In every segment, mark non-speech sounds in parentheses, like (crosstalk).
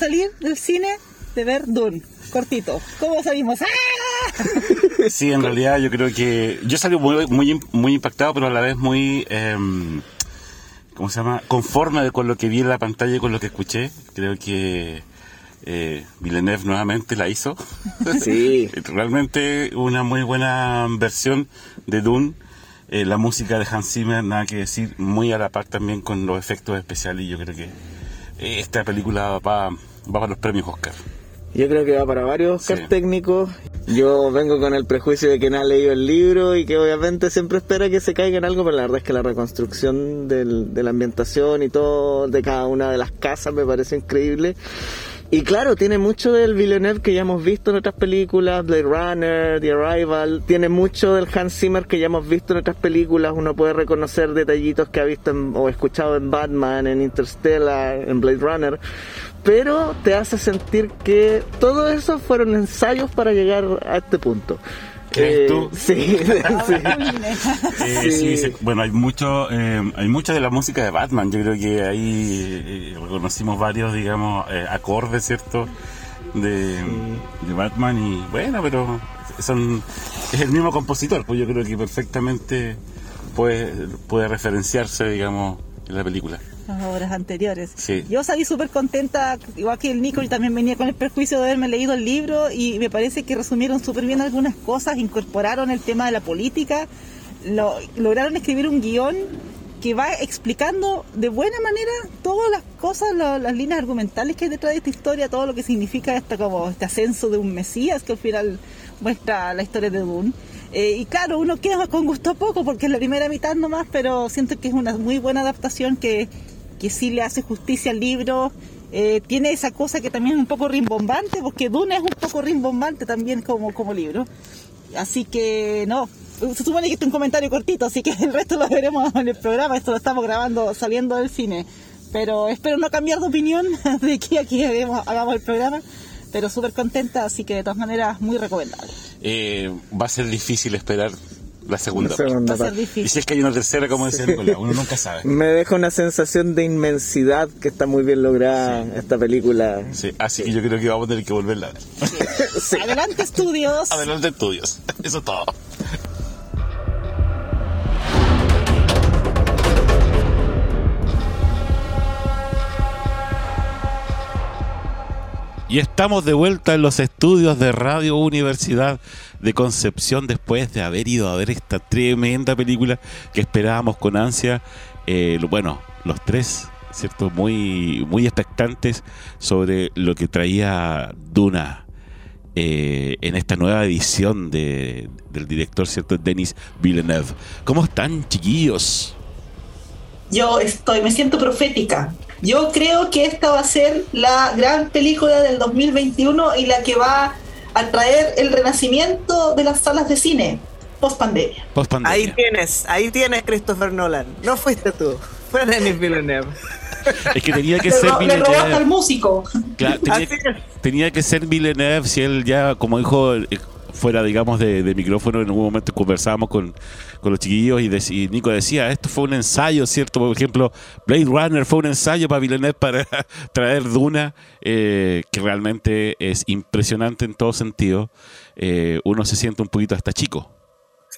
Salir del cine de ver Dune. Cortito. ¿Cómo salimos? ¡Ah! (laughs) Sí, en realidad yo creo que yo salí muy, muy, muy impactado, pero a la vez muy, em, ¿cómo se llama? Conforme con lo que vi en la pantalla y con lo que escuché. Creo que eh, Villeneuve nuevamente la hizo. (laughs) Sí. (laughs) Realmente una muy buena versión de Dune. Eh, la música de Hans Zimmer, nada que decir, muy a la par también con los efectos especiales. Y yo creo que eh, esta película va, va para los premios Oscar. Yo creo que va para varios Oscar Sí. técnicos. Yo vengo con el prejuicio de que no ha leído el libro y que obviamente siempre espera que se caiga en algo, pero la verdad es que la reconstrucción del- de la ambientación y todo de cada una de las casas me parece increíble. Y claro, tiene mucho del Villeneuve que ya hemos visto en otras películas, Blade Runner, The Arrival, tiene mucho del Hans Zimmer que ya hemos visto en otras películas, uno puede reconocer detallitos que ha visto en- o escuchado en Batman, en Interstellar, en Blade Runner, pero te hace sentir que todo eso fueron ensayos para llegar a este punto. ¿Crees tú? (laughs) Sí, sí. Eh, Sí. sí, sí. bueno, hay mucho, eh, hay mucha de la música de Batman. Yo creo que ahí eh, reconocimos varios, digamos, eh, acordes, ¿cierto? De, de Batman y bueno, pero son es el mismo compositor, pues yo creo que perfectamente puede, puede referenciarse, digamos, en la película. Las obras anteriores. Sí. Yo salí súper contenta, igual que el Nico, y también venía con el perjuicio de haberme leído el libro y me parece que resumieron súper bien algunas cosas, incorporaron el tema de la política, lo- lograron escribir un guion que va explicando de buena manera todas las cosas, lo- las líneas argumentales que hay detrás de esta historia, todo lo que significa esta, como este ascenso de un Mesías que al final muestra la historia de Dune. Eh, y claro, uno queda con gusto poco porque es la primera mitad nomás, pero siento que es una muy buena adaptación que, que sí le hace justicia al libro. Eh, tiene esa cosa que también es un poco rimbombante, porque Dune es un poco rimbombante también como, como libro. Así que no, se supone que este es un comentario cortito, así que (laughs) el resto lo veremos en el programa. Esto lo estamos grabando saliendo del cine. Pero espero no cambiar de opinión (laughs) de que hagamos, hagamos el programa. Pero súper contenta, así que de todas maneras muy recomendable. Eh, va a ser difícil esperar la segunda. Parte. segunda parte. Y si es que hay una tercera, como decía Nicolás, uno nunca sabe. Me deja una sensación de inmensidad que está muy bien lograda esta película. Sí, así que yo creo que vamos a tener que volverla a ver. (laughs) Sí. Adelante estudios. Adelante estudios. (laughs) Eso es todo. Y estamos de vuelta en los estudios de Radio Universidad de Concepción después de haber ido a ver esta tremenda película que esperábamos con ansia. Eh, bueno, los tres, ¿cierto? Muy, muy expectantes sobre lo que traía Duna eh, en esta nueva edición de, del director, ¿cierto? Denis Villeneuve. ¿Cómo están, chiquillos? Yo estoy, me siento profética. Yo creo que esta va a ser la gran película del 2021 y la que va a traer el renacimiento de las salas de cine post pandemia. Post pandemia. Ahí tienes, ahí tienes Christopher Nolan. No fuiste tú, fue Denis Villeneuve. Es que tenía que Le, ser ro- le robaste al Villeneuve. músico. Claro, tenía, tenía que ser Villeneuve si él ya, como dijo, eh, fuera, digamos, de, de, micrófono, en algún momento conversábamos con, con los chiquillos y, Nico decía, esto fue un ensayo, ¿cierto? Por ejemplo, Blade Runner fue un ensayo para Villeneuve para (laughs) traer Duna, eh, que realmente es impresionante en todo sentido. Eh, uno se siente un poquito hasta chico.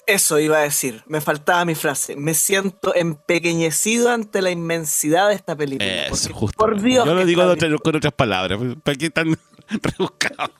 Eso iba a decir, me faltaba mi frase. Me siento empequeñecido ante la inmensidad de esta película. Eso, justo. Por Dios. Yo lo digo con otras palabras. ¿Para qué tan (laughs) rebuscado?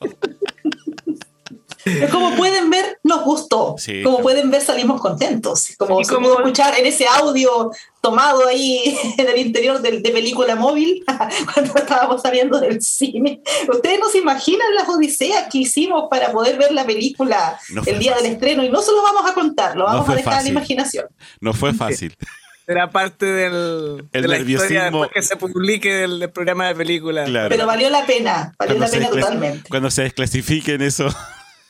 Como pueden ver, nos gustó. como pueden ver, salimos contentos. Como se pudo escuchar en ese audio tomado ahí (laughs) en el interior de, película móvil (laughs) cuando estábamos saliendo del cine. Ustedes no se imaginan las odiseas que hicimos para poder ver la película el día del estreno y no se lo vamos a contar, lo vamos a dejar a la imaginación. No fue fácil. Era parte del, el de la historia después que se publique el, programa de película. Pero valió la pena, valió la pena totalmente. Cuando se desclasifiquen eso.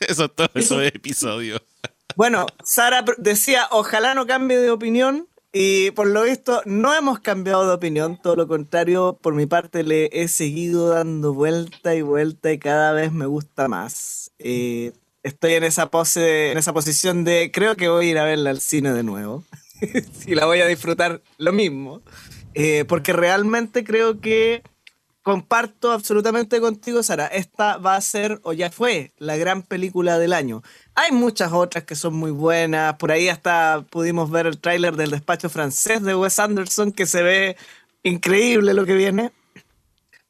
(laughs) Eso todo esos episodios. (laughs) Bueno, Sara decía, ojalá no cambie de opinión. Y por lo visto no hemos cambiado de opinión, todo lo contrario, por mi parte le he seguido dando vuelta y vuelta y cada vez me gusta más. Eh, estoy en esa pose, en esa posición de creo que voy a ir a verla al cine de nuevo. (laughs) y la voy a disfrutar lo mismo. Eh, porque realmente creo que comparto absolutamente contigo, Sara. Esta va a ser, o ya fue, la gran película del año. Hay muchas otras que son muy buenas. Por ahí hasta pudimos ver el tráiler del despacho francés de Wes Anderson, que se ve increíble lo que viene.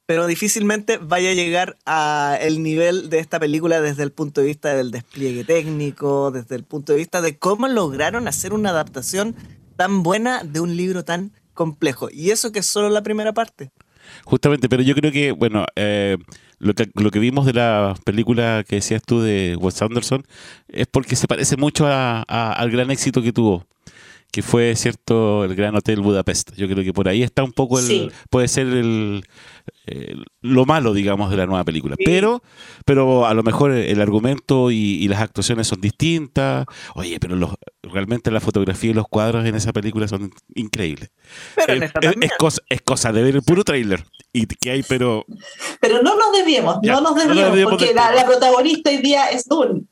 Pero difícilmente vaya a llegar a el nivel de esta película desde el punto de vista del despliegue técnico, desde el punto de vista de cómo lograron hacer una adaptación tan buena de un libro tan complejo. Y eso que es solo la primera parte. Justamente, pero yo creo que, bueno, eh, lo, que, lo que vimos de la película que decías tú de Wes Anderson es porque se parece mucho al gran éxito que tuvo que fue cierto el Gran Hotel Budapest. Yo creo que por ahí está un poco el puede ser el, lo malo, digamos, de la nueva película. Pero pero a lo mejor el argumento y, las actuaciones son distintas. Oye, pero los, realmente la fotografía y los cuadros en esa película son increíbles. Pero es, cosa, es cosa de ver el puro trailer y que hay, pero pero no nos debíamos, no nos debíamos, porque la, la, protagonista hoy día es Dune.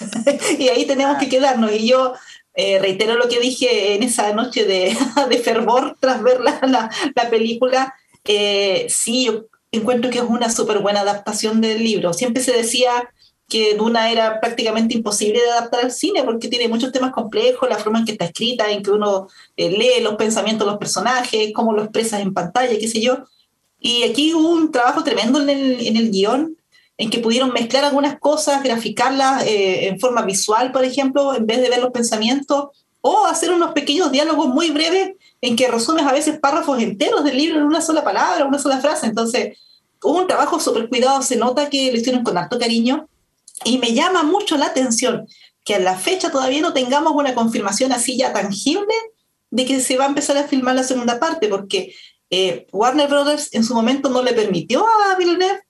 (laughs) y ahí tenemos que quedarnos. Y yo eh, reitero lo que dije en esa noche de, (laughs) fervor tras ver la, película. Eh, sí, yo encuentro que es una súper buena adaptación del libro. Siempre se decía que Duna era prácticamente imposible de adaptar al cine porque tiene muchos temas complejos, la forma en que está escrita, en que uno eh, lee los pensamientos de los personajes, cómo lo expresas en pantalla, qué sé yo. Y aquí hubo un trabajo tremendo en el, en el guion en que pudieron mezclar algunas cosas, graficarlas eh, en forma visual, por ejemplo, en vez de ver los pensamientos, o hacer unos pequeños diálogos muy breves en que resumes a veces párrafos enteros del libro en una sola palabra, una sola frase. Entonces, hubo un trabajo súper cuidado, se nota que lo hicieron con harto cariño, y me llama mucho la atención que a la fecha todavía no tengamos una confirmación así ya tangible de que se va a empezar a filmar la segunda parte, porque eh, Warner Brothers en su momento no le permitió a Villeneuve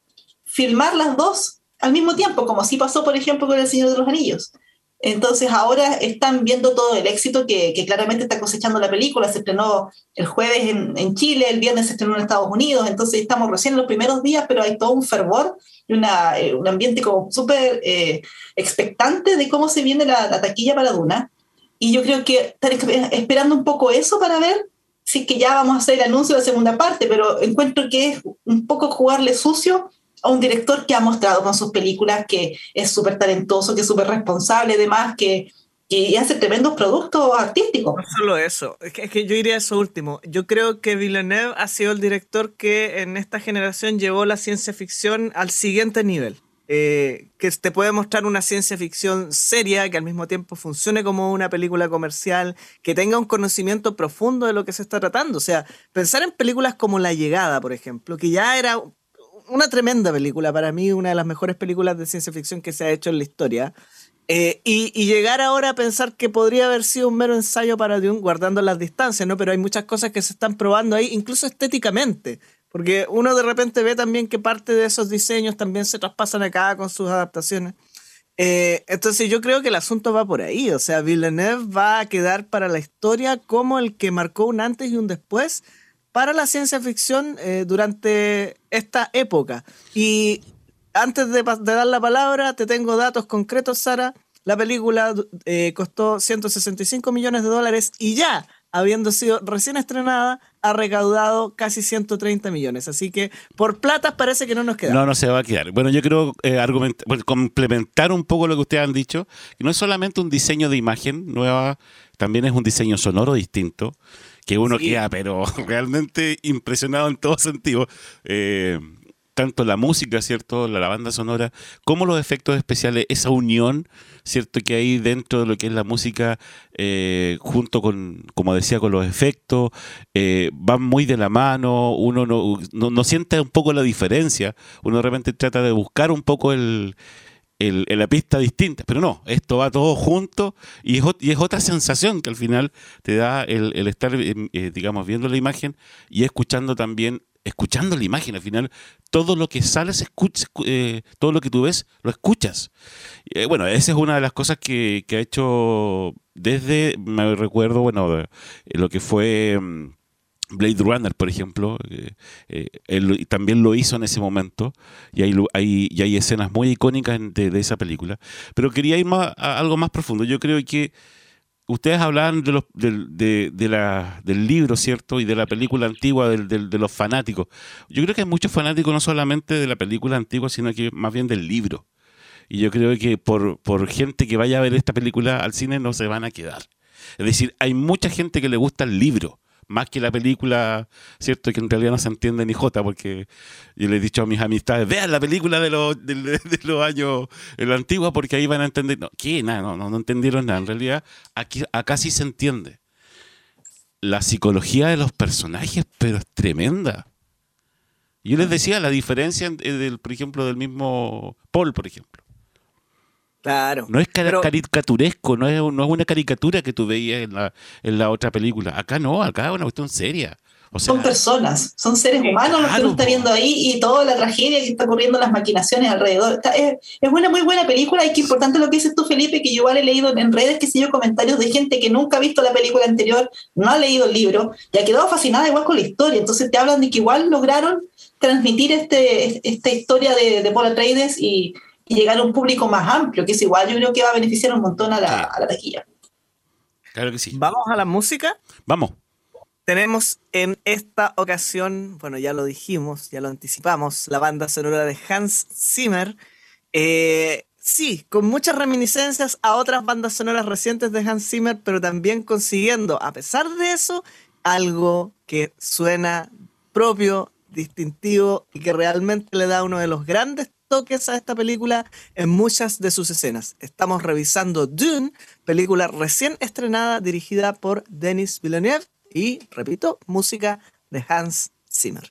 filmar las dos al mismo tiempo, como sí pasó, por ejemplo, con El Señor de los Anillos. Entonces ahora están viendo todo el éxito que, claramente está cosechando la película. Se estrenó el jueves en, Chile, el viernes se estrenó en Estados Unidos, entonces estamos recién en los primeros días, pero hay todo un fervor y una, eh, un ambiente como súper eh, expectante de cómo se viene la, la, taquilla para Duna. Y yo creo que están esperando un poco eso para ver si que ya vamos a hacer el anuncio de la segunda parte, pero encuentro que es un poco jugarle sucio a un director que ha mostrado con sus películas que es súper talentoso, que es súper responsable, además, que, que hace tremendos productos artísticos. No solo eso, es que, es que yo eso último. Yo creo que Villeneuve ha sido el director que en esta generación llevó la ciencia ficción al siguiente nivel. Eh, que te puede mostrar una ciencia ficción seria, que al mismo tiempo funcione como una película comercial, que tenga un conocimiento profundo de lo que se está tratando. O sea, pensar en películas como La Llegada, por ejemplo, que ya era una tremenda película, para mí una de las mejores películas de ciencia ficción que se ha hecho en la historia. Eh, y, llegar ahora a pensar que podría haber sido un mero ensayo para Dune, guardando las distancias, ¿no? Pero hay muchas cosas que se están probando ahí, incluso estéticamente. Porque uno de repente ve también que parte de esos diseños también se traspasan acá con sus adaptaciones. Eh, entonces yo creo que el asunto va por ahí. O sea, Villeneuve va a quedar para la historia como el que marcó un antes y un después para la ciencia ficción eh, durante esta época. Y antes de, de dar la palabra, te tengo datos concretos, Sara. La película eh, costó 165 millones de dólares y ya, habiendo sido recién estrenada, ha recaudado casi 130 millones. Así que por platas parece que no nos queda. No, no se va a quedar. Bueno, yo creo eh, bueno, complementar un poco lo que ustedes han dicho, que no es solamente un diseño de imagen nueva, también es un diseño sonoro distinto, que uno Sí. queda, pero (laughs) realmente impresionado en todo sentido. Eh, tanto la música, ¿cierto? La, la banda sonora, como los efectos especiales, esa unión, ¿cierto? Que hay dentro de lo que es la música, eh, junto con, como decía, con los efectos, eh, van muy de la mano, uno no, no, no siente un poco la diferencia, uno de repente trata de buscar un poco el, el- la pista distinta, pero no, esto va todo junto y es, y es otra sensación que al final te da el, el estar, eh, eh, digamos, viendo la imagen y escuchando también, escuchando la imagen, al final todo lo que sale se escucha, escu- eh, todo lo que tú ves lo escuchas. Eh, bueno, esa es una de las cosas que, que ha hecho desde, me recuerdo, bueno, lo que fue... Blade Runner, por ejemplo, eh, eh, él también lo hizo en ese momento y hay, escenas muy icónicas de, esa película. Pero quería ir más, a algo más profundo. Yo creo que ustedes hablaban de los, del, libro, ¿cierto? Y de la película antigua, de los fanáticos. Yo creo que hay muchos fanáticos no solamente de la película antigua, sino que más bien del libro. Y yo creo que por gente que vaya a ver esta película al cine no se van a quedar. Es decir, hay mucha gente que le gusta el libro, más que la película, ¿cierto? Que en realidad no se entiende ni jota, porque yo le he dicho a mis amistades, vean la película de los, de, (laughs) de los años, en la antigua, porque ahí van a entender. No, ¿qué? Nada, no, no, no entendieron nada. En realidad, aquí, acá sí se entiende. La psicología de los personajes, pero es tremenda. Yo les decía la diferencia, en- del, por ejemplo, del mismo Paul, por ejemplo. Claro. No es Pero- caricaturesco, no es, no es una caricatura que tú veías en la, en la otra película. Acá no, acá es una cuestión seria. O sea, Son personas, son seres humanos los que uno está viendo ahí y toda la tragedia que está ocurriendo, las maquinaciones alrededor. Está- es, es una muy buena película y que importante lo que dices tú, Felipe, que yo igual he leído en redes, que sé yo, comentarios de gente que nunca ha visto la película anterior, no ha leído el libro y ha quedado fascinada igual con la historia. Entonces te hablan de que igual lograron transmitir este, esta historia de, de Paul Atreides y, y llegar a un público más amplio, que es igual, yo creo que va a beneficiar un montón a la, Sí. a la taquilla. claro que sí. Vamos a la música. Vamos. Tenemos en esta ocasión, bueno, ya lo dijimos, ya lo anticipamos, la banda sonora de Hans Zimmer. Eh, sí, con muchas reminiscencias a otras bandas sonoras recientes de Hans Zimmer, pero también consiguiendo, a pesar de eso, algo que suena propio, distintivo y que realmente le da uno de los grandes toques a esta película en muchas de sus escenas. Estamos revisando Dune, película recién estrenada dirigida por Denis Villeneuve y, repito, música de Hans Zimmer.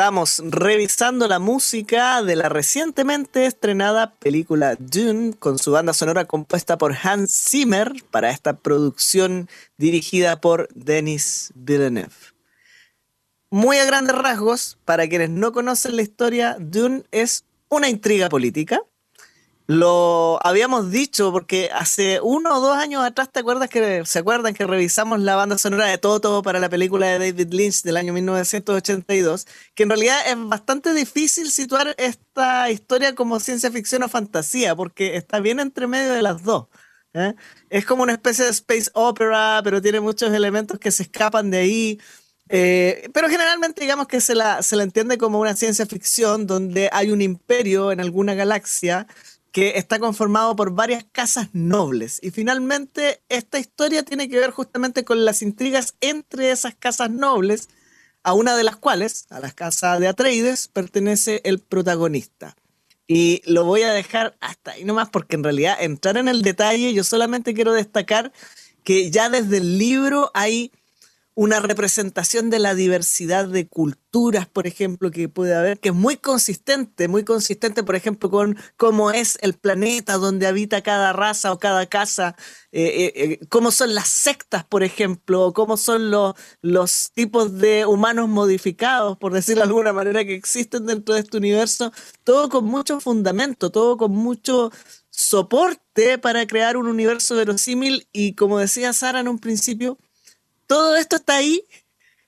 Estamos revisando la música de la recientemente estrenada película Dune con su banda sonora compuesta por Hans Zimmer para esta producción dirigida por Denis Villeneuve. Muy a grandes rasgos, para quienes no conocen la historia, Dune es una intriga política lo habíamos dicho porque hace uno o dos años atrás, ¿te acuerdas que se acuerdan que revisamos la banda sonora de Toto para la película de David Lynch del año 1982? Que en realidad es bastante difícil situar esta historia como ciencia ficción o fantasía porque está bien entre medio de las dos. ¿eh? Es como una especie de space opera, pero tiene muchos elementos que se escapan de ahí. Eh, pero generalmente digamos que se la, se la entiende como una ciencia ficción donde hay un imperio en alguna galaxia que está conformado por varias casas nobles. Y finalmente esta historia tiene que ver justamente con las intrigas entre esas casas nobles, a una de las cuales, a la casa de Atreides, pertenece el protagonista. Y lo voy a dejar hasta ahí nomás porque en realidad entrar en el detalle yo solamente quiero destacar que ya desde el libro hay una representación de la diversidad de culturas, por ejemplo, que puede haber, que es muy consistente, muy consistente, por ejemplo, con cómo es el planeta donde habita cada raza o cada casa, eh, eh, eh, cómo son las sectas, por ejemplo, cómo son los, los tipos de humanos modificados, por decirlo de alguna manera, que existen dentro de este universo, todo con mucho fundamento, todo con mucho soporte para crear un universo verosímil. Y como decía Sara en un principio, todo esto está ahí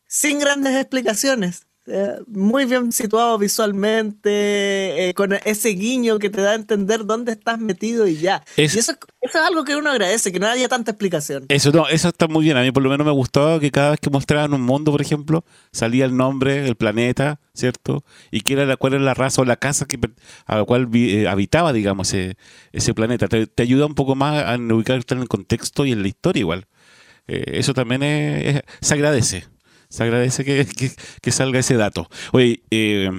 sin grandes explicaciones. Eh, muy bien situado visualmente, eh, con ese guiño que te da a entender dónde estás metido y ya. y eso, es algo que uno agradece, que no haya tanta explicación. Eso no, eso está muy bien. A mí por lo menos me gustó que cada vez que mostraban un mundo, por ejemplo, salía el nombre, el planeta, ¿cierto? Y que era, cuál era la raza o la casa que, a la cual eh, habitaba, digamos, ese, planeta. Te, te, ayuda un poco más a ubicarte en el contexto y en la historia igual. Eh, eso también se agradece. Se agradece que, salga ese dato. Oye, eh,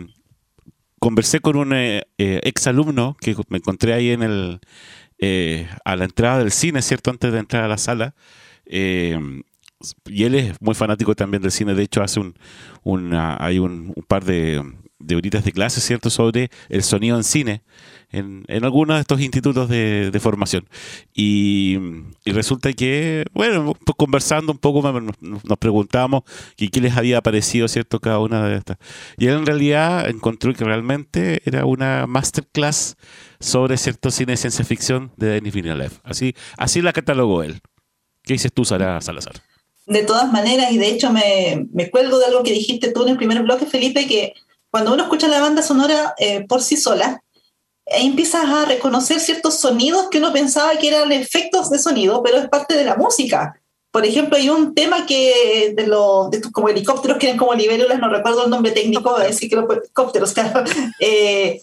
conversé con un eh, ex alumno que me encontré ahí en el a la entrada del cine, ¿cierto? Antes de entrar a la sala. Y él es muy fanático también del cine. De hecho, hace un, hay un, par de, de horitas de clase, ¿cierto? Sobre el sonido en cine en, en algunos de estos institutos de, formación. Y, resulta que, bueno, pues conversando un poco nos, preguntamos qué, les había parecido, ¿cierto?, cada una de estas. Y él en realidad encontró que realmente era una masterclass sobre cierto cine de ciencia ficción de Denis Villeneuve. Así, así la catalogó él. ¿Qué dices tú, Sara Salazar? De todas maneras, y de hecho me, me cuelgo de algo que dijiste tú en el primer bloque, Felipe, que cuando uno escucha la banda sonora eh, por sí sola, ahí empiezas a reconocer ciertos sonidos que uno pensaba que eran efectos de sonido, pero es parte de la música. Por ejemplo, hay un tema que de los de estos como helicópteros que eran como libélulas, no recuerdo el nombre técnico, decir que los helicópteros, (laughs) claro, eh,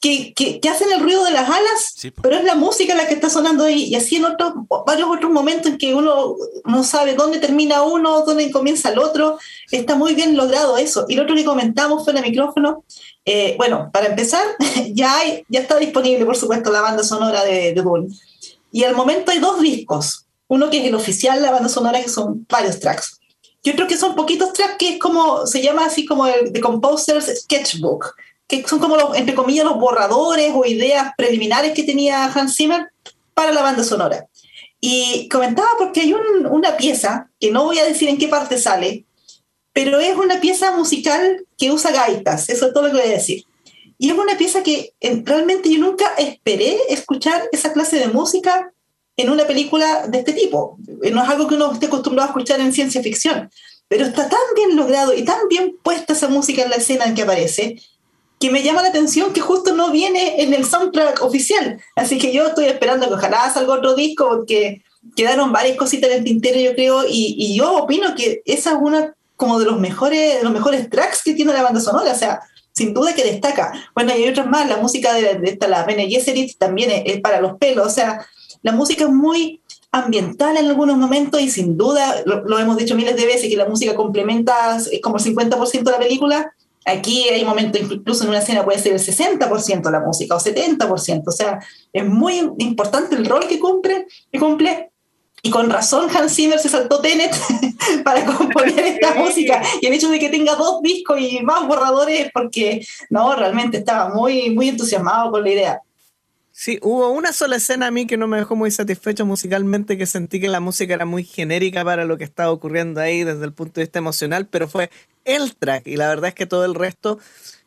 que, que, hacen el ruido de las alas, pero es la música la que está sonando ahí. Y así en otros, varios otros momentos en que uno no sabe dónde termina uno, dónde comienza el otro, está muy bien logrado eso. Y lo otro que comentamos fue el micrófono, eh, bueno, para empezar, (laughs) ya, hay, ya está disponible, por supuesto, la banda sonora de, de Dune. Y al momento hay dos discos. Uno que es el oficial, la banda sonora, que son varios tracks. Y otro que son poquitos tracks, que es como, se llama así como el The Composer's Sketchbook, que son como, los, entre comillas, los borradores o ideas preliminares que tenía Hans Zimmer para la banda sonora. Y comentaba porque hay una pieza, que no voy a decir en qué parte sale, pero es una pieza musical que usa gaitas, eso es todo lo que voy a decir. Y es una pieza que eh, realmente yo nunca esperé escuchar esa clase de música en una película de este tipo. Eh, no es algo que uno esté acostumbrado a escuchar en ciencia ficción, pero está tan bien logrado y tan bien puesta esa música en la escena en que aparece, que me llama la atención que justo no viene en el soundtrack oficial. Así que yo estoy esperando que ojalá salga otro disco, porque quedaron varias cositas en el tintero, yo creo, y, y yo opino que esa es una como de los mejores, de los mejores tracks que tiene la banda sonora, o sea, sin duda que destaca. Bueno, y hay otras más, la música de, esta, la Bene Gesserit también es, para los pelos, o sea, la música es muy ambiental en algunos momentos y sin duda, lo, hemos dicho miles de veces, que la música complementa, es como el 50% de la película, aquí hay momentos, incluso en una escena puede ser el 60% de la música o 70%, o sea, es muy importante el rol que cumple, que cumple Y con razón Hans Zimmer se saltó Tenet (laughs) para componer (laughs) esta música. Y el hecho de que tenga dos discos y más borradores, porque no, realmente estaba muy, muy entusiasmado con la idea. Sí, hubo una sola escena a mí que no me dejó muy satisfecho musicalmente, que sentí que la música era muy genérica para lo que estaba ocurriendo ahí desde el punto de vista emocional, pero fue el track. Y la verdad es que todo el resto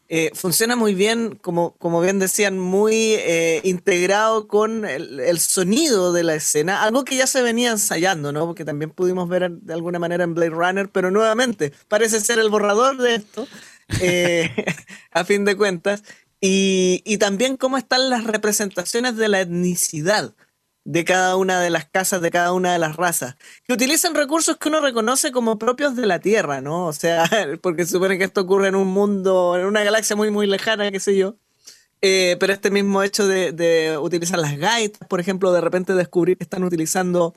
eh, funciona muy bien, como, como bien decían, muy eh, integrado con el, sonido de la escena, algo que ya se venía ensayando, ¿no? Porque también pudimos ver de alguna manera en Blade Runner, pero nuevamente parece ser el borrador de esto, eh, (laughs) a fin de cuentas, y, y también cómo están las representaciones de la etnicidad de cada una de las casas, de cada una de las razas, que utilizan recursos que uno reconoce como propios de la Tierra, ¿no? O sea, (laughs) porque supone que esto ocurre en un mundo, en una galaxia muy, muy lejana, qué sé yo. Eh, pero este mismo hecho de, de, utilizar las gaitas, por ejemplo, de repente descubrir que están utilizando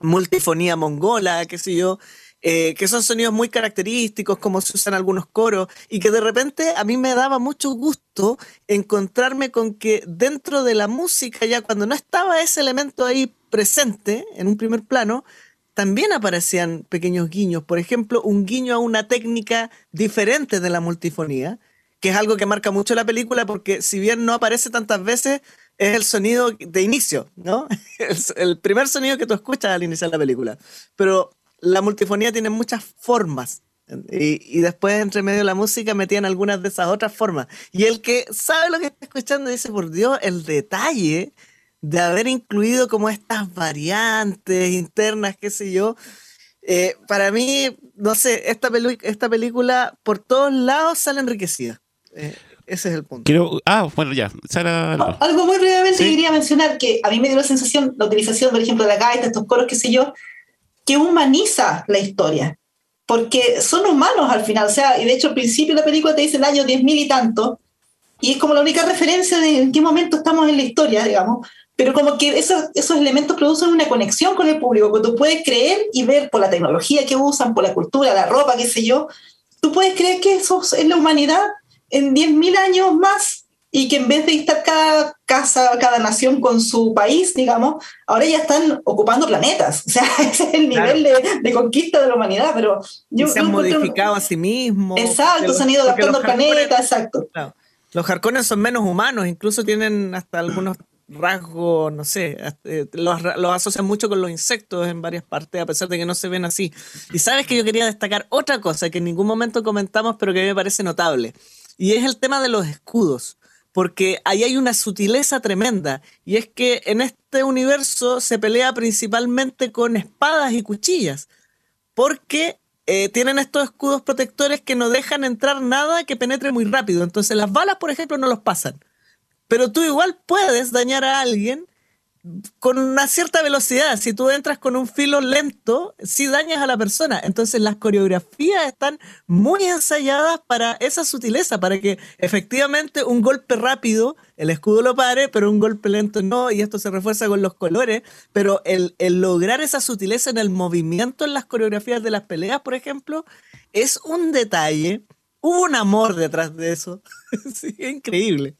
multifonía mongola, qué sé yo, eh, que son sonidos muy característicos, como se usan algunos coros, y que de repente a mí me daba mucho gusto encontrarme con que dentro de la música, ya cuando no estaba ese elemento ahí presente en un primer plano, también aparecían pequeños guiños. Por ejemplo, un guiño a una técnica diferente de la multifonía, que es algo que marca mucho la película, porque si bien no aparece tantas veces, es el sonido de inicio, ¿no? (laughs) El, el primer sonido que tú escuchas al iniciar la película. Pero la multifonía tiene muchas formas. Y, después, entre medio de la música, metían algunas de esas otras formas. Y el que sabe lo que está escuchando dice, por Dios, el detalle de haber incluido como estas variantes internas, qué sé yo. Eh, para mí, no sé, esta, esta película por todos lados sale enriquecida. Eh, ese es el punto. Quiero, ah, bueno, ya. Algo muy brevemente quería mencionar que a mí me dio la sensación, la utilización, por ejemplo, de la gaita, estos coros, qué sé yo, que humaniza la historia, porque son humanos al final, o sea, y de hecho al principio de la película te dice el año 10.000 y tanto, y es como la única referencia de en qué momento estamos en la historia, digamos, pero como que esos, esos elementos producen una conexión con el público, que tú puedes creer y ver por la tecnología que usan, por la cultura, la ropa, qué sé yo, tú puedes creer que eso es la humanidad en 10.000 años más y que en vez de estar cada casa, cada nación con su país, digamos, ahora ya están ocupando planetas. O sea, (laughs) ese es el nivel de, conquista de la humanidad. Pero yo, se han modificado a sí mismos. Exacto, se han ido adaptando al planeta, exacto. Los jarcones son menos humanos, incluso tienen hasta algunos rasgos, no sé, eh, los, los, asocian mucho con los insectos en varias partes, a pesar de que no se ven así. Y sabes que yo quería destacar otra cosa que en ningún momento comentamos, pero que a mí me parece notable, y es el tema de los escudos porque ahí hay una sutileza tremenda, y es que en este universo se pelea principalmente con espadas y cuchillas, porque eh, tienen estos escudos protectores que no dejan entrar nada que penetre muy rápido, entonces las balas, por ejemplo, no los pasan, pero tú igual puedes dañar a alguien con una cierta velocidad. Si tú entras con un filo lento, sí dañas a la persona. Entonces las coreografías están muy ensayadas para esa sutileza, para que efectivamente un golpe rápido, el escudo lo pare, pero un golpe lento no, y esto se refuerza con los colores. Pero el, lograr esa sutileza en el movimiento en las coreografías de las peleas, por ejemplo, es un detalle. Hubo un amor detrás de eso. (laughs) sí, increíble.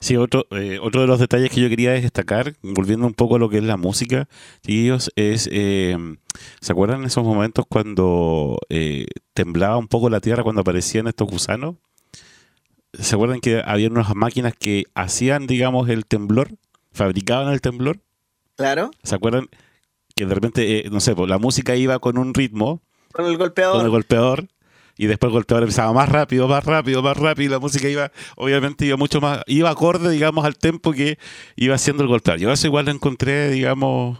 Sí, otro, eh, otro de los detalles que yo quería destacar, volviendo un poco a lo que es la música, chiquillos, es, eh, ¿se acuerdan esos momentos cuando eh, temblaba un poco la tierra cuando aparecían estos gusanos? ¿Se acuerdan que había unas máquinas que hacían, digamos, el temblor? ¿Fabricaban el temblor? Claro. ¿Se acuerdan que de repente, no sé, pues, la música iba con un ritmo? Con el golpeador. Con el golpeador y después el golpeador empezaba más rápido, más rápido, más rápido, y la música iba, obviamente iba mucho más, iba acorde, digamos, al tempo que iba haciendo el golpeador. Yo eso igual lo encontré, digamos,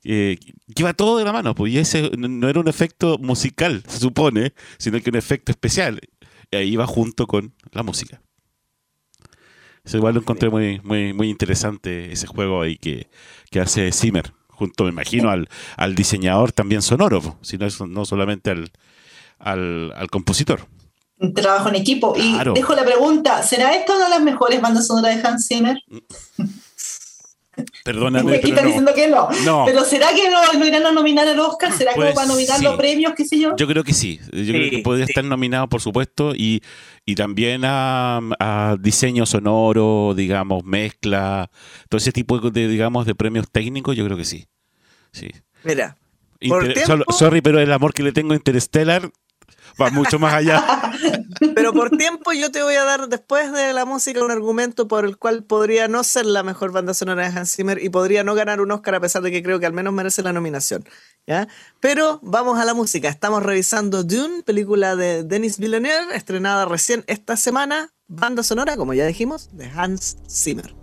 que iba todo de la mano, pues, y ese no era un efecto musical, se supone, sino que un efecto especial. Y ahí iba junto con la música. Eso igual lo encontré muy, muy, muy interesante, ese juego ahí que, que hace Zimmer, junto, me imagino, al, al diseñador también sonoro, sino no solamente al, al, compositor. Un trabajo en equipo. Y dejo la pregunta, ¿será esta una de las mejores bandas sonoras de Hans Zimmer? (laughs) Perdóname. Pero están diciendo que no. Pero ¿será que no, irán a nominar al Oscar? ¿Será que va a nominar los premios, qué sé yo? Yo creo que sí. Yo creo que podría estar nominado, por supuesto, y, y también a, a, diseño sonoro, digamos, mezcla, todo ese tipo de, digamos, de premios técnicos, yo creo que sí. Sí. Mira, por tiempo- sorry, pero el amor que le tengo a Interstellar va mucho más allá. (laughs) Pero por tiempo yo te voy a dar después de la música un argumento por el cual podría no ser la mejor banda sonora de Hans Zimmer y podría no ganar un Oscar a pesar de que creo que al menos merece la nominación. ¿ya? Pero vamos a la música. Estamos revisando Dune, película de Denis Villeneuve, estrenada recién esta semana. Banda sonora, como ya dijimos, de Hans Zimmer.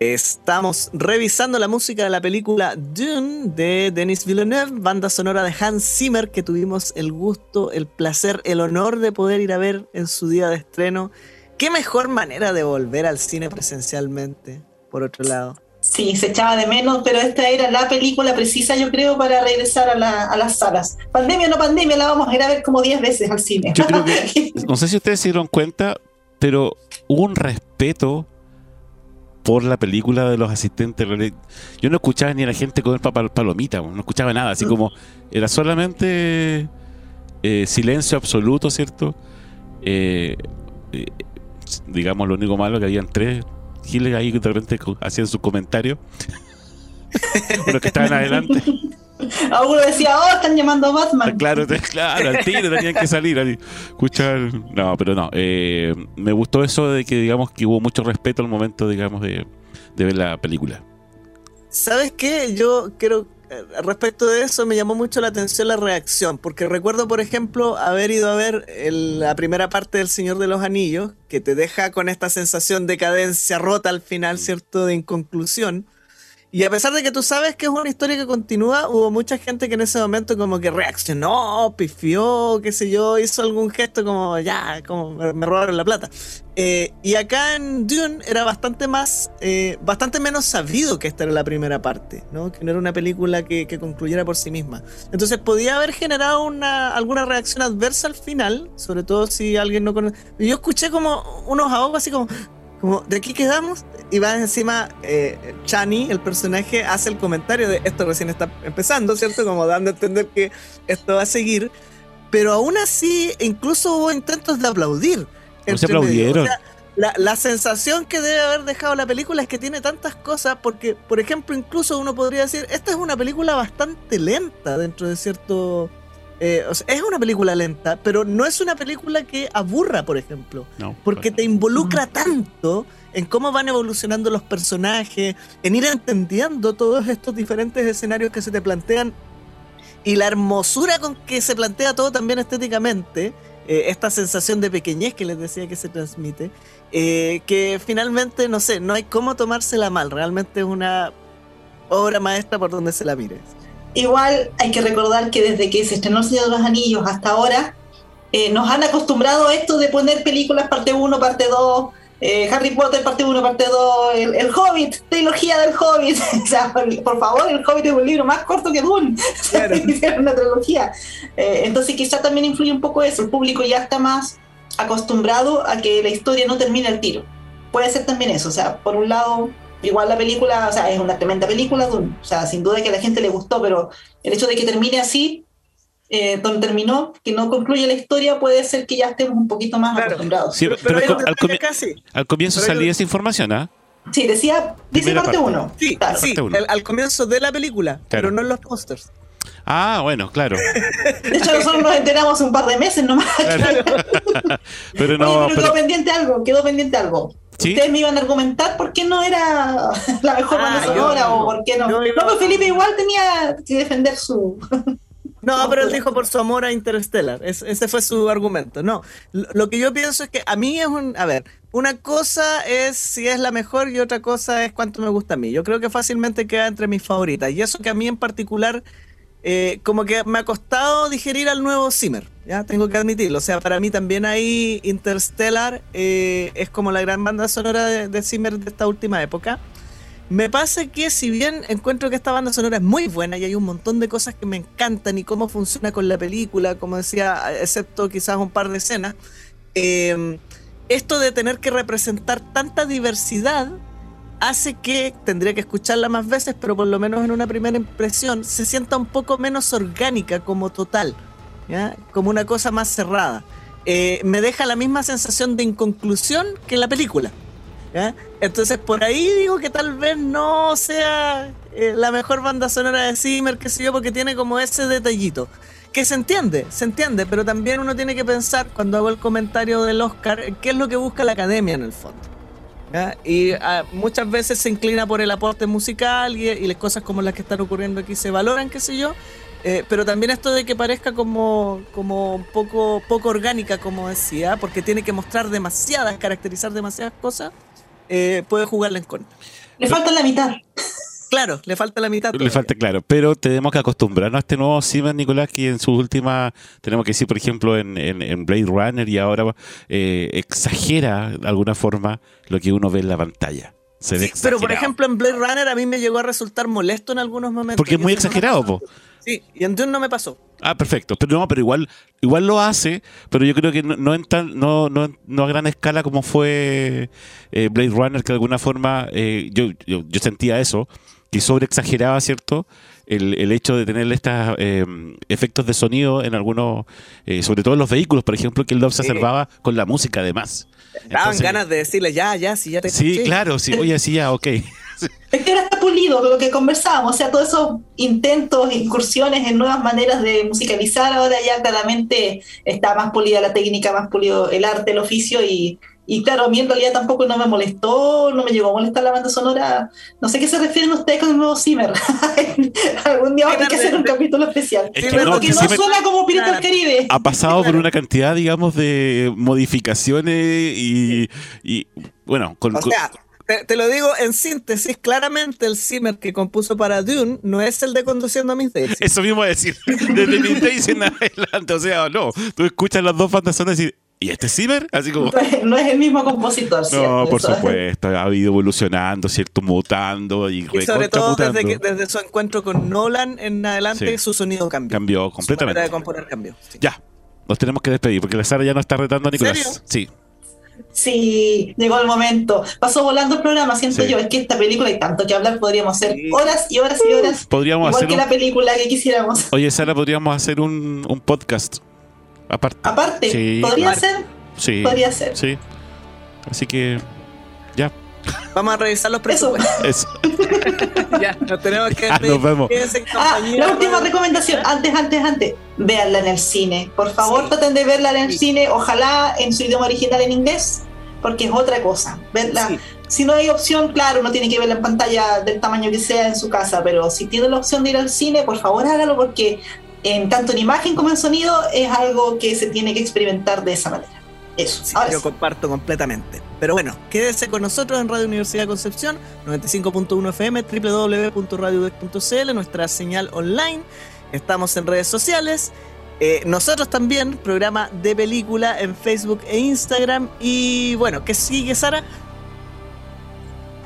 Estamos revisando la música de la película Dune de Denis Villeneuve, banda sonora de Hans Zimmer, que tuvimos el gusto, el placer, el honor de poder ir a ver en su día de estreno. Qué mejor manera de volver al cine presencialmente, por otro lado. Sí, se echaba de menos, pero esta era la película precisa, yo creo, para regresar a, las salas. Pandemia o no pandemia, la vamos a ir a ver como 10 veces al cine. (laughs) no sé si ustedes se dieron cuenta, pero hubo un respeto por la película de los asistentes. Yo no escuchaba ni a la gente comer palomita, no escuchaba nada, así como era solamente eh, silencio absoluto, ¿cierto? Eh, eh, digamos, lo único malo que habían tres giles ahí que de repente hacían sus comentarios. (laughs) los que estaban adelante. (laughs) A uno decía, oh, están llamando a Batman. Claro, claro, al tiro tenían que salir escuchar. No, pero no. Eh, me gustó eso de que, digamos, que hubo mucho respeto al momento, digamos, de, ver la película. ¿Sabes qué? Yo quiero. Eh, respecto de eso, me llamó mucho la atención la reacción, porque recuerdo, por ejemplo, haber ido a ver la primera parte del Señor de los Anillos, que te deja con esta sensación de cadencia rota al final, ¿cierto? De inconclusión. Y a pesar de que tú sabes que es una historia que continúa, hubo mucha gente que en ese momento como que reaccionó, pifió, qué sé yo, hizo algún gesto como ya, como me, robaron la plata. Eh, y acá en Dune era bastante más, eh, bastante menos sabido que esta era la primera parte, ¿no? Que no era una película que, concluyera por sí misma. Entonces podía haber generado una, alguna reacción adversa al final, sobre todo si alguien no conoce. Yo escuché como unos ahogos así como como, ¿de aquí quedamos? Y va encima, eh, Chani, el personaje, hace el comentario de esto recién está empezando, ¿cierto? Como dando a entender que esto va a seguir. Pero aún así, incluso hubo intentos de aplaudir. No se aplaudieron. la, la, sensación que debe haber dejado la película es que tiene tantas cosas, porque, por ejemplo, incluso uno podría decir, esta es una película bastante lenta dentro de cierto eh, es una película lenta, pero no es una película que aburra, por ejemplo. porque te involucra tanto en cómo van evolucionando los personajes, en ir entendiendo todos estos diferentes escenarios que se te plantean y la hermosura con que se plantea todo también estéticamente, eh, esta sensación de pequeñez que les decía que se transmite, eh, que finalmente, no sé, no hay cómo tomársela mal, realmente es una obra maestra por donde se la mire. Igual hay que recordar que desde que se estrenó El Señor de los Anillos hasta ahora, eh, nos han acostumbrado a esto de poner películas parte 1, parte 2, eh, Harry Potter parte 1, parte 2, el, Hobbit, trilogía del Hobbit. (laughs) o sea, por, favor, el Hobbit es un libro más corto que Dune. (laughs) (laughs) Hicieron una trilogía. Eh, entonces quizá también influye un poco eso. El público ya está más acostumbrado a que la historia no termine al tiro. Puede ser también eso. O sea, por un lado igual la película, o sea, es una tremenda película, o sea, sin duda que a la gente le gustó, pero el hecho de que termine así, eh, donde terminó, que no concluye la historia, puede ser que ya estemos un poquito más acostumbrados. Sí, pero, al, comienzo salía esa información, ¿ah? Sí, decía, dice parte 1. Sí, sí al comienzo de la película, pero no en los pósters. Ah, bueno, claro. De hecho, nosotros nos enteramos un par de meses nomás. (laughs) pero no. pero quedó pendiente algo, quedó pendiente algo. Ustedes me iban a argumentar por qué no era (laughs) la mejor banda ah, sonora o por qué no. No, no, pues Felipe igual tenía que defender su. (laughs) No, pero él dijo por su amor a Interstellar. ese fue su argumento. No, lo que yo pienso es que a mí es un. A ver, una cosa es si es la mejor y otra cosa es cuánto me gusta a mí. Yo creo que fácilmente queda entre mis favoritas. Y eso que a mí en particular eh, como que me ha costado digerir al nuevo Zimmer, ya tengo que admitirlo. O sea, para mí también hay Interstellar, eh, es como la gran banda sonora de, de, Zimmer de esta última época. Me pasa que si bien encuentro que esta banda sonora es muy buena y hay un montón de cosas que me encantan y cómo funciona con la película, como decía, excepto quizás un par de escenas, eh, esto de tener que representar tanta diversidad hace que, tendría que escucharla más veces, pero por lo menos en una primera impresión, se sienta un poco menos orgánica como total, ¿ya? como una cosa más cerrada. Eh, me deja la misma sensación de inconclusión que la película. ¿ya? Entonces por ahí digo que tal vez no sea eh, la mejor banda sonora de Zimmer, que sé yo, porque tiene como ese detallito. Que se entiende, se entiende, pero también uno tiene que pensar cuando hago el comentario del Oscar, qué es lo que busca la academia en el fondo. Y ah, muchas veces se inclina por el aporte musical y, las cosas como las que están ocurriendo aquí se valoran, qué sé yo. Eh, pero también esto de que parezca como, como poco, poco orgánica, como decía, porque tiene que mostrar demasiadas, caracterizar demasiadas cosas, eh, puede jugarle en contra. Le falta la mitad. Claro, le falta la mitad. Le falta, claro, pero tenemos que acostumbrarnos a este nuevo Zimmer, Nicolás, que en sus últimas, tenemos que decir, por ejemplo, en, en- en Blade Runner y ahora eh, exagera de alguna forma lo que uno ve en la pantalla. Se ve Sí, pero por ejemplo en Blade Runner a mí me llegó a resultar molesto en algunos momentos. Porque es muy no exagerado, po. Sí, y en Dune no me pasó. Ah, perfecto. Pero no, pero igual, igual lo hace, pero yo creo que no, no en tan, no, no, no a gran escala como fue eh, Blade Runner, que de alguna forma eh, yo, yo, yo sentía eso, que sobre exageraba, ¿cierto? El, el hecho de tener estos efectos de sonido en algunos, eh, sobre todo en los vehículos, por ejemplo, que él lo observaba con la música además. Daban Entonces, ganas de decirle, ya, ya, si ya te Sí, escuché". claro, sí, oye, sí, ya, ok. (laughs) Es que ahora está pulido lo que conversábamos, o sea, todos esos intentos, incursiones en nuevas maneras de musicalizar, ahora ya claramente está más pulida la técnica, más pulido el arte, el oficio y, y claro, a mí en realidad tampoco no me molestó, no me llegó a molestar la banda sonora. No sé qué se refieren ustedes con el nuevo Zimmer. (laughs) Algún día vamos a tener que hacer un capítulo especial. Es que Pero no, porque que no Zimmer- suena como Pirata del Caribe. ha pasado por Claro. una cantidad, digamos, de modificaciones y, y bueno, con, O con- sea, te, te lo digo en síntesis, claramente el Zimmer que compuso para Dune no es el de Conduciendo a mis Days. Eso mismo a decir, (laughs) desde Mint Days en adelante, o sea, no, tú escuchas las dos bandas sonoras y decir, ¿y este es Zimmer? Así como, No es- No el mismo compositor, ¿cierto? no, por Eso- supuesto, ha ido evolucionando, ¿cierto? Mutando y, Y sobre todo desde, que- desde su encuentro con Nolan en adelante, Sí. su sonido cambió. Cambió Su manera completamente. de componer cambió. sí. Ya, nos tenemos que despedir porque la Sara ya nos está retando a Nicolás. serio? Sí, Sí, llegó el momento. Pasó volando el programa, siento Sí. yo. Es que esta película hay tanto que hablar, podríamos hacer horas y horas y horas. podríamos Igual hacer que un, la película que quisiéramos. Oye, Sara, podríamos hacer un, un podcast aparte. Aparte, Sí, podría claro. ser, Sí, podría ser. sí. Así que, ya, Vamos a revisar los Eso. presupuestos. (laughs) eso. (laughs) ya, nos tenemos que Ya, despedir. nos vemos. Ah, la última recomendación, antes, antes, antes, véanla en el cine. Por favor, Sí. traten de verla en el Sí. cine, ojalá en su idioma original en inglés, porque es otra cosa. Verla, Sí. si no hay opción, claro, uno tiene que verla en pantalla del tamaño que sea en su casa, pero si tiene la opción de ir al cine, por favor hágalo porque en tanto en imagen como en sonido es algo que se tiene que experimentar de esa manera. Eso. Sí, Ahora yo sí. comparto completamente. Pero bueno, quédese con nosotros en Radio Universidad Concepción, 95.1 FM, www.radiodec.cl, nuestra señal online. Estamos en redes sociales. Eh, nosotros también, programa de película en Facebook e Instagram. Y bueno, ¿qué sigue, Sara?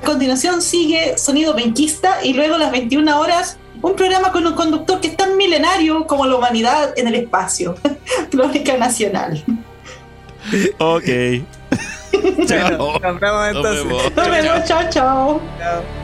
A continuación sigue Sonido Benquista y luego a las 21 horas un programa con un conductor que es tan milenario como la humanidad en el espacio. (laughs) Crónica Nacional. Ok. Chao. Nos vemos entonces. vemos. Nos vemos, chao, chao. Chao.